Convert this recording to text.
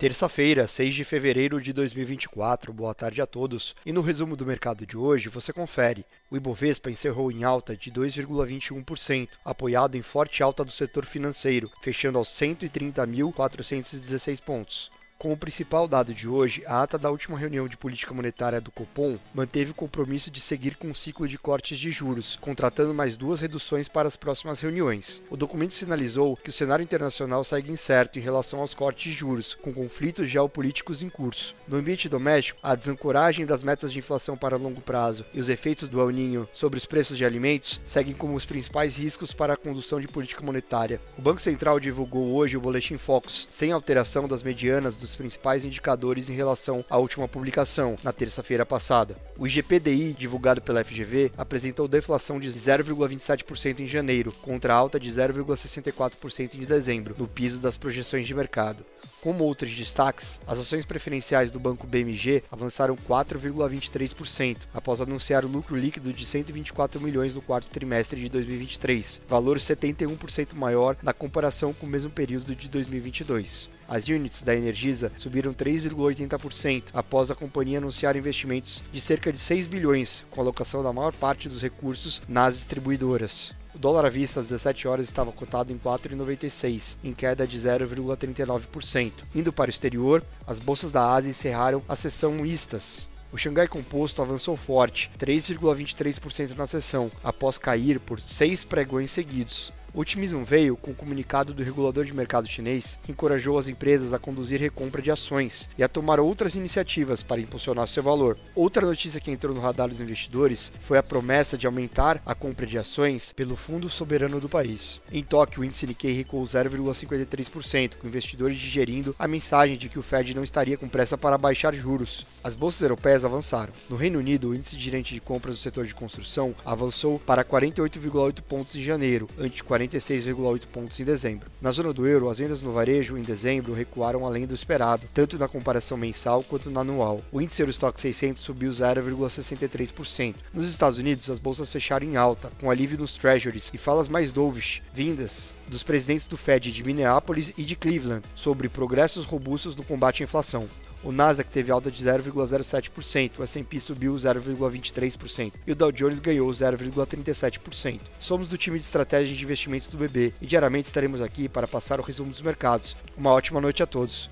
Terça-feira, 6 de fevereiro de 2024. Boa tarde a todos. E no resumo do mercado de hoje, você confere. O Ibovespa encerrou em alta de 2,21%, apoiado em forte alta do setor financeiro, fechando aos 130.416 pontos. Como principal dado de hoje, a ata da última reunião de política monetária do Copom manteve o compromisso de seguir com um ciclo de cortes de juros, contratando mais duas reduções para as próximas reuniões. O documento sinalizou que o cenário internacional segue incerto em relação aos cortes de juros, com conflitos geopolíticos em curso. No ambiente doméstico, a desancoragem das metas de inflação para longo prazo e os efeitos do El Ninho sobre os preços de alimentos seguem como os principais riscos para a condução de política monetária. O Banco Central divulgou hoje o boletim Focus, sem alteração das medianas dos principais indicadores em relação à última publicação, na terça-feira passada. O IGPDI, divulgado pela FGV, apresentou deflação de 0,27% em janeiro, contra alta de 0,64% em dezembro, no piso das projeções de mercado. Como outros destaques, as ações preferenciais do banco BMG avançaram 4,23% após anunciar o lucro líquido de 124 milhões no quarto trimestre de 2023, valor 71% maior na comparação com o mesmo período de 2022. As units da Energisa subiram 3,80% após a companhia anunciar investimentos de cerca de 6 bilhões, com alocação da maior parte dos recursos nas distribuidoras. O dólar à vista às 17 horas estava cotado em 4,96, em queda de 0,39%. Indo para o exterior, as bolsas da Ásia encerraram a sessão mistas. O Xangai Composto avançou forte, 3,23% na sessão, após cair por seis pregões seguidos. O otimismo veio com o comunicado do regulador de mercado chinês, que encorajou as empresas a conduzir recompra de ações e a tomar outras iniciativas para impulsionar seu valor. Outra notícia que entrou no radar dos investidores foi a promessa de aumentar a compra de ações pelo Fundo Soberano do país. Em Tóquio, o índice Nikkei recuou 0,53%, com investidores digerindo a mensagem de que o Fed não estaria com pressa para baixar juros. As bolsas europeias avançaram. No Reino Unido, o índice de gerente de compras do setor de construção avançou para 48,8 pontos em janeiro, ante 40 46,8 pontos em dezembro. Na zona do euro, as vendas no varejo em dezembro recuaram além do esperado, tanto na comparação mensal quanto na anual. O índice Eurostock 600 subiu 0,63%. Nos Estados Unidos, as bolsas fecharam em alta, com alívio nos treasuries e falas mais dovish, vindas dos presidentes do Fed de Minneapolis e de Cleveland sobre progressos robustos no combate à inflação. O Nasdaq teve alta de 0,07%, o S&P subiu 0,23% e o Dow Jones ganhou 0,37%. Somos do time de estratégia de investimentos do BB e diariamente estaremos aqui para passar o resumo dos mercados. Uma ótima noite a todos.